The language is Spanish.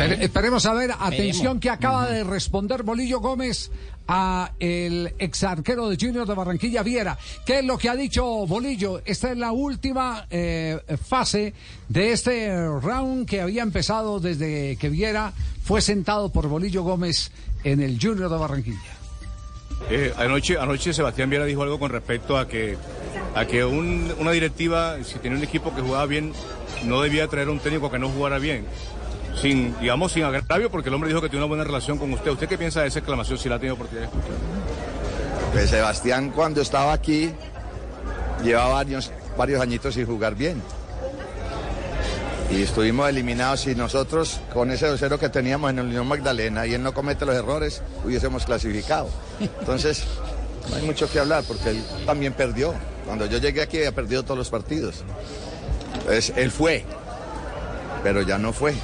esperemos a ver, atención que acaba de responder Bolillo Gómez a el ex arquero de Junior de Barranquilla Viera. ¿Qué es lo que ha dicho Bolillo? Esta es la última eh, fase de este round que había empezado desde que Viera fue sentado por Bolillo Gómez en el Junior de Barranquilla. Eh, anoche, anoche Sebastián Viera dijo algo con respecto a que, a que una directiva, si tenía un equipo que jugaba bien, no debía traer un técnico que no jugara bien sin, digamos, sin agravio, porque el hombre dijo que tiene una buena relación con usted. ¿Usted qué piensa de esa exclamación si la ha tenido oportunidad de escuchar? Pues Sebastián cuando estaba aquí llevaba varios, varios añitos sin jugar bien. Y estuvimos eliminados y nosotros con ese 2-0 que teníamos en el Unión Magdalena y él no comete los errores, hubiésemos clasificado. Entonces, no hay mucho que hablar porque él también perdió. Cuando yo llegué aquí había perdido todos los partidos. Entonces, él fue, pero ya no fue.